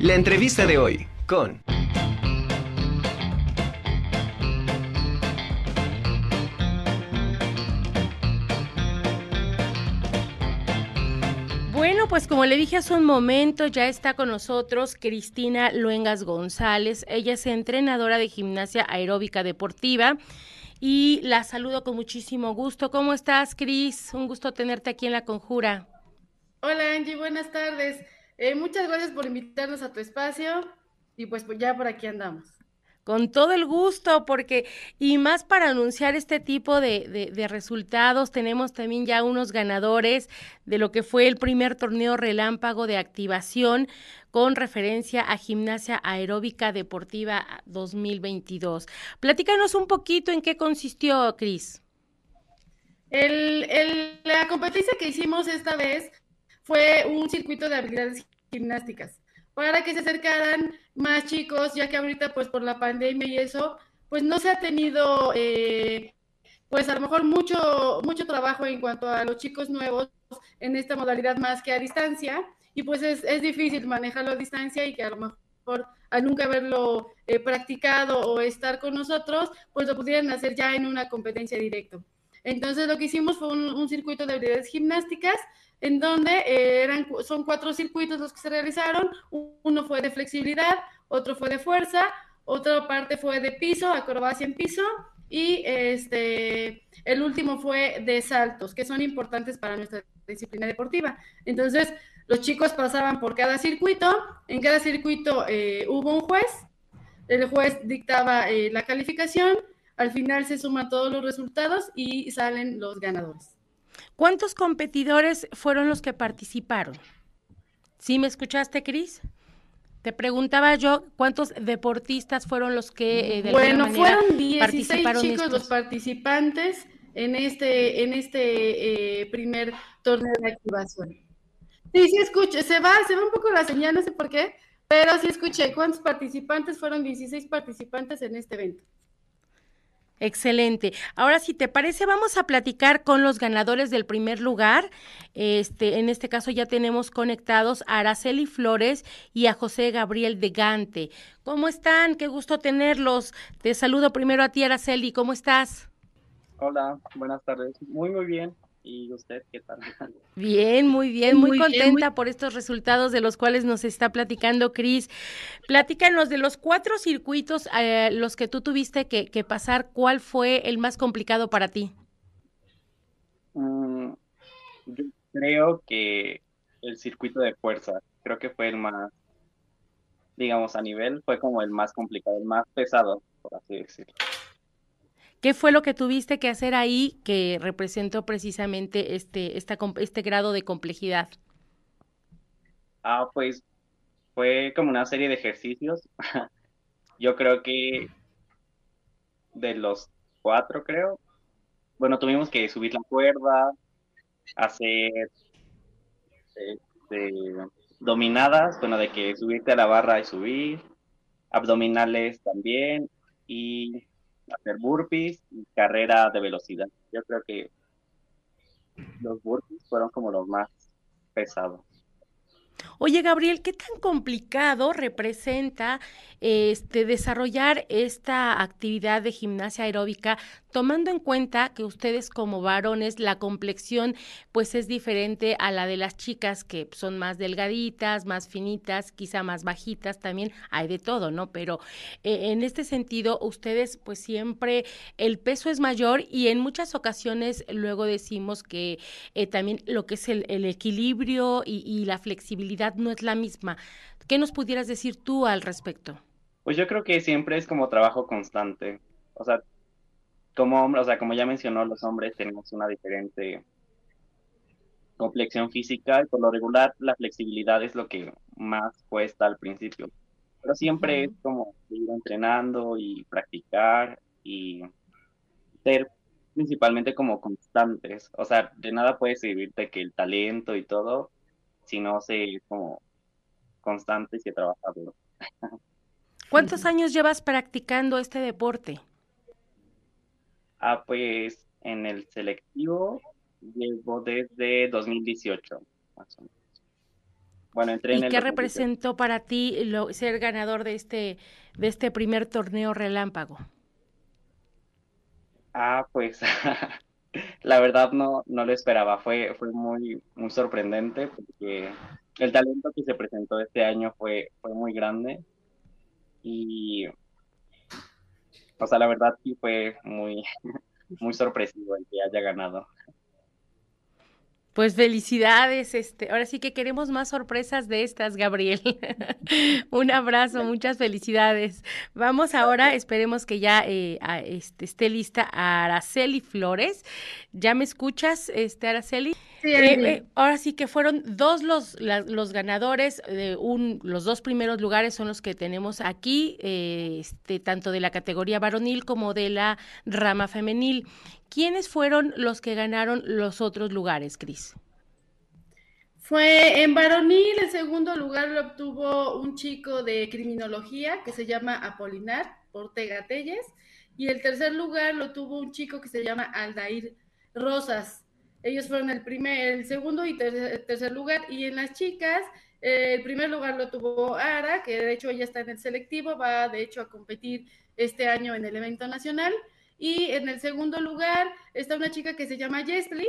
La entrevista de hoy con... Bueno, pues como le dije hace un momento, ya está con nosotros Cristina Luengas González. Ella es entrenadora de gimnasia aeróbica deportiva y la saludo con muchísimo gusto. ¿Cómo estás, Cris? Un gusto tenerte aquí en La Conjura. Hola, Angie, buenas tardes. Eh, muchas gracias por invitarnos a tu espacio y pues, pues ya por aquí andamos. Con todo el gusto, porque, y más para anunciar este tipo de, de, resultados, tenemos también ya unos ganadores de lo que fue el primer torneo relámpago de activación con referencia a Gimnasia Aeróbica Deportiva 2022. Platícanos un poquito en qué consistió, Cris. El, el, la competencia que hicimos esta vez fue un circuito de habilidades gimnásticas para que se acercaran más chicos, ya que ahorita pues por la pandemia y eso, pues no se ha tenido eh, pues a lo mejor mucho, mucho trabajo en cuanto a los chicos nuevos en esta modalidad más que a distancia, y pues es, es difícil manejarlo a distancia y que a lo mejor al nunca haberlo eh, practicado o estar con nosotros, pues lo pudieran hacer ya en una competencia directa. Entonces lo que hicimos fue un, circuito de habilidades gimnásticas en donde eh, eran, son cuatro circuitos los que se realizaron. Uno fue de flexibilidad, otro fue de fuerza, otra parte fue de piso, acrobacia en piso, y este, el último fue de saltos, que son importantes para nuestra disciplina deportiva. Entonces, los chicos pasaban por cada circuito, en cada circuito eh, hubo un juez, el juez dictaba eh, la calificación, al final se suman todos los resultados y salen los ganadores. ¿Cuántos competidores fueron los que participaron? ¿Sí me escuchaste, Cris? Te preguntaba yo cuántos deportistas fueron los que eh, bueno fueron 16 chicos los participantes en este en este eh, primer torneo de activación. Sí, sí escuché, se va, se va un poco la señal, no sé por qué, pero sí escuché cuántos participantes fueron 16 participantes en este evento. Excelente. Ahora, si te parece, vamos a platicar con los ganadores del primer lugar. Este, en este caso ya tenemos conectados a Araceli Flores y a José Gabriel de Gante. ¿Cómo están? Qué gusto tenerlos. Te saludo primero a ti, Araceli. ¿Cómo estás? Hola, buenas tardes. Muy, muy bien. ¿Y usted qué tal? Bien, muy bien, muy, contenta por estos resultados de los cuales nos está platicando Cris. Platícanos de los cuatro circuitos eh, los que tú tuviste que, pasar, ¿cuál fue el más complicado para ti? Mm, yo creo que el circuito de fuerza, creo que fue el más, digamos, a nivel, fue como el más complicado, el más pesado, por así decirlo. ¿Qué fue lo que tuviste que hacer ahí que representó precisamente este, este grado de complejidad? Ah, pues fue como una serie de ejercicios. Yo creo que de los cuatro, creo. Bueno, tuvimos que subir la cuerda, hacer este, dominadas, bueno, de que subirte a la barra y subir, abdominales también, y hacer burpees y carrera de velocidad. Yo creo que los burpees fueron como los más pesados. Oye, Gabriel, ¿qué tan complicado representa este desarrollar esta actividad de gimnasia aeróbica tomando en cuenta que ustedes como varones la complexión pues es diferente a la de las chicas que son más delgaditas, más finitas, quizá más bajitas, también hay de todo, ¿no? Pero eh, en este sentido ustedes pues siempre el peso es mayor y en muchas ocasiones luego decimos que eh, también lo que es el, equilibrio y, y la flexibilidad no es la misma. ¿Qué nos pudieras decir tú al respecto? Pues yo creo que siempre es como trabajo constante. O sea, como hombre, o sea, como ya mencionó, los hombres tenemos una diferente complexión física y por lo regular la flexibilidad es lo que más cuesta al principio. Pero siempre es como ir entrenando y practicar y ser principalmente como constantes. O sea, de nada puede servirte que el talento y todo, si no se como constante y se trabaja duro. ¿Cuántos años llevas practicando este deporte? Ah, pues en el selectivo llevo desde 2018, más o menos. bueno, entré en ¿Y el qué 2018. representó para ti lo- ser ganador de este, de este primer torneo relámpago? Ah, pues la verdad no, no lo esperaba, fue, fue muy, muy sorprendente porque el talento que se presentó este año fue, fue muy grande y, o sea, la verdad sí fue muy, muy sorpresivo el que haya ganado. Pues felicidades, este, ahora sí que queremos más sorpresas de estas, Gabriel. Un abrazo, muchas felicidades. Vamos ahora, esperemos que ya eh, a- este, esté lista Araceli Flores. ¿Ya me escuchas, este, Araceli? Sí, Eh, eh, ahora sí que fueron dos los, la- los ganadores, eh, un, los dos primeros lugares son los que tenemos aquí, eh, este, tanto de la categoría varonil como de la rama femenil. ¿Quiénes fueron los que ganaron los otros lugares, Cris? Fue en varonil, el segundo lugar lo obtuvo un chico de criminología que se llama Apolinar Ortega Telles y el tercer lugar lo tuvo un chico que se llama Aldair Rosas. Ellos fueron el primer, el segundo y ter- tercer lugar y en las chicas eh, el primer lugar lo tuvo Ara, que de hecho ella está en el selectivo, va de hecho a competir este año en el evento nacional y en el segundo lugar está una chica que se llama Jesly,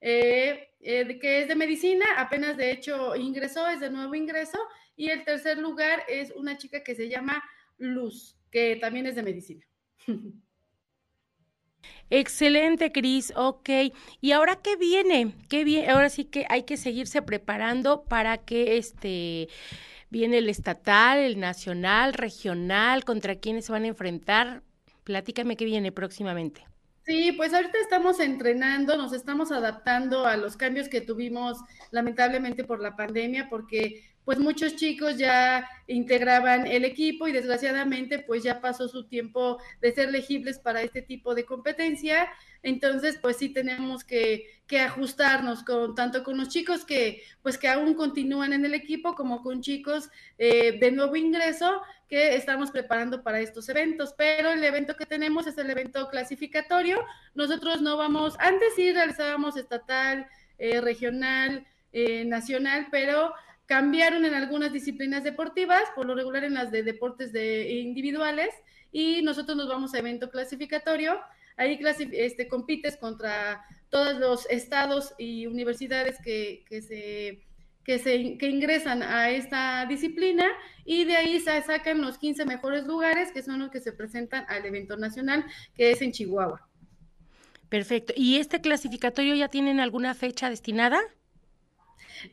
eh, eh, que es de medicina, apenas de hecho ingresó, es de nuevo ingreso, y el tercer lugar es una chica que se llama Luz, que también es de medicina. Excelente, Cris. Ok. ¿Y ahora qué viene? ¿Qué viene? Ahora sí que hay que seguirse preparando para que este viene el estatal, el nacional, regional, contra quiénes se van a enfrentar. Platícame qué viene próximamente. Sí, pues ahorita estamos entrenando, nos estamos adaptando a los cambios que tuvimos lamentablemente por la pandemia, porque pues muchos chicos ya integraban el equipo y desgraciadamente pues ya pasó su tiempo de ser elegibles para este tipo de competencia. Entonces pues sí tenemos que, que ajustarnos con tanto con los chicos que pues que aún continúan en el equipo como con chicos eh, de nuevo ingreso que estamos preparando para estos eventos, pero el evento que tenemos es el evento clasificatorio. Nosotros no vamos, antes sí realizábamos estatal, eh, regional, eh, nacional, pero cambiaron en algunas disciplinas deportivas, por lo regular en las de deportes de individuales, y nosotros nos vamos a evento clasificatorio. Ahí este, compites contra todos los estados y universidades que, que se que, se, que ingresan a esta disciplina y de ahí se sacan los 15 mejores lugares que son los que se presentan al evento nacional que es en Chihuahua. Perfecto. ¿Y este clasificatorio ya tienen alguna fecha destinada?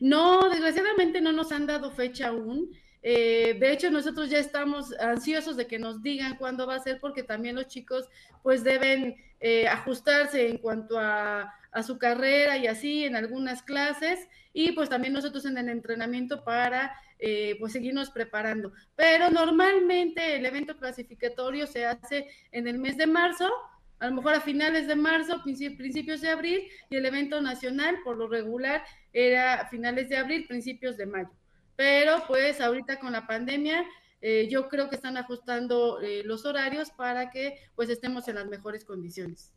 No, desgraciadamente no nos han dado fecha aún. Eh, de hecho, nosotros ya estamos ansiosos de que nos digan cuándo va a ser, porque también los chicos pues deben eh, ajustarse en cuanto a, a, su carrera y así en algunas clases, y pues también nosotros en el entrenamiento para eh, pues seguirnos preparando. Pero normalmente el evento clasificatorio se hace en el mes de marzo, a lo mejor a finales de marzo, principios de abril, y el evento nacional por lo regular era a finales de abril, principios de mayo. Pero pues ahorita con la pandemia, eh, yo creo que están ajustando eh, los horarios para que pues estemos en las mejores condiciones.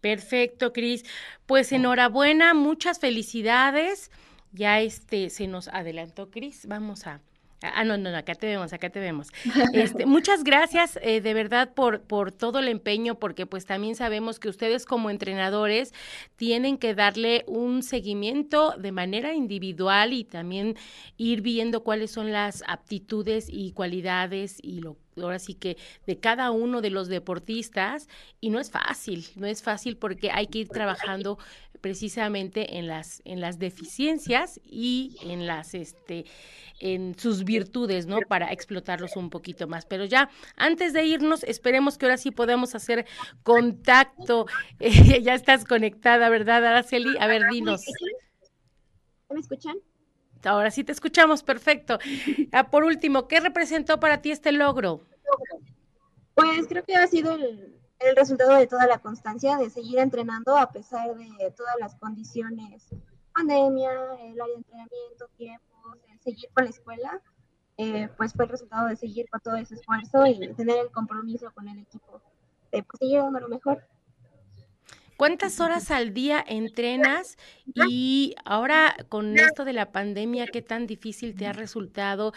Perfecto, Cris. Pues enhorabuena, muchas felicidades. Ya este se nos adelantó, Cris. Vamos a Ah, no, no, no, acá te vemos, acá te vemos. Este, muchas gracias eh, de verdad por, por todo el empeño, porque pues también sabemos que ustedes como entrenadores tienen que darle un seguimiento de manera individual y también ir viendo cuáles son las aptitudes y cualidades y lo ahora sí que de cada uno de los deportistas y no es fácil, no es fácil porque hay que ir trabajando precisamente en las en las deficiencias y en las este en sus virtudes, ¿no? Para explotarlos un poquito más. Pero ya, antes de irnos, esperemos que ahora sí podamos hacer contacto. Eh, ya estás conectada, ¿verdad, Araceli? A ver, dinos. ¿Me escuchan? Ahora sí te escuchamos, perfecto. Ah, por último, ¿qué representó para ti este logro? Pues creo que ha sido el, el resultado de toda la constancia, de seguir entrenando a pesar de todas las condiciones, pandemia, el área de entrenamiento, tiempo seguir con la escuela, eh, pues fue el resultado de seguir con todo ese esfuerzo y tener el compromiso con el equipo de pues, seguir dando lo mejor. ¿Cuántas horas al día entrenas? Y ahora con esto de la pandemia, ¿qué tan difícil te ha resultado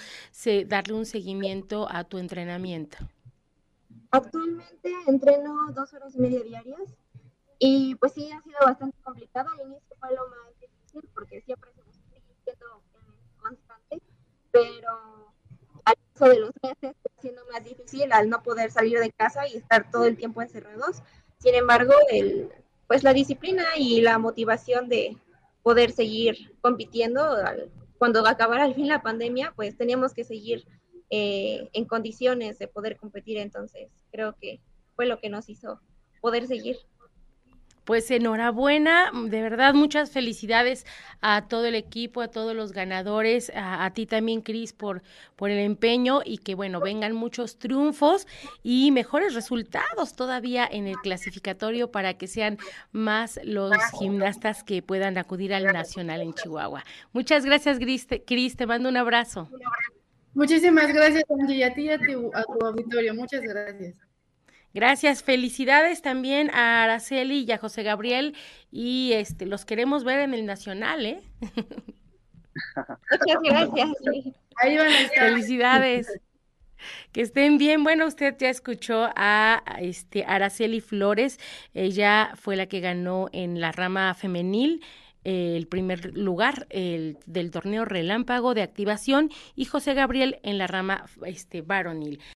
darle un seguimiento a tu entrenamiento? Actualmente entreno dos horas y media diarias y pues sí ha sido bastante complicado. Al inicio fue lo más difícil porque siempre se nos siendo constante, pero al paso de los meses está siendo más difícil al no poder salir de casa y estar todo el tiempo encerrados. Sin embargo, el, pues la disciplina y la motivación de poder seguir compitiendo cuando acabara al fin la pandemia, pues teníamos que seguir eh, en condiciones de poder competir. Entonces, creo que fue lo que nos hizo poder seguir. Pues enhorabuena, de verdad muchas felicidades a todo el equipo, a todos los ganadores, a, ti también Cris por, por el empeño y que bueno, vengan muchos triunfos y mejores resultados todavía en el clasificatorio para que sean más los gimnastas que puedan acudir al Nacional en Chihuahua. Muchas gracias Cris, Cris te mando un abrazo. Muchísimas gracias Angie y a ti y a tu auditorio, muchas gracias. Gracias, felicidades también a Araceli y a José Gabriel y este los queremos ver en el Nacional, ¿eh? Muchas gracias. Ahí van a estar. Felicidades. Que estén bien. Bueno, usted ya escuchó a este Araceli Flores. Ella fue la que ganó en la rama femenil el primer lugar el, del torneo relámpago de activación y José Gabriel en la rama este varonil.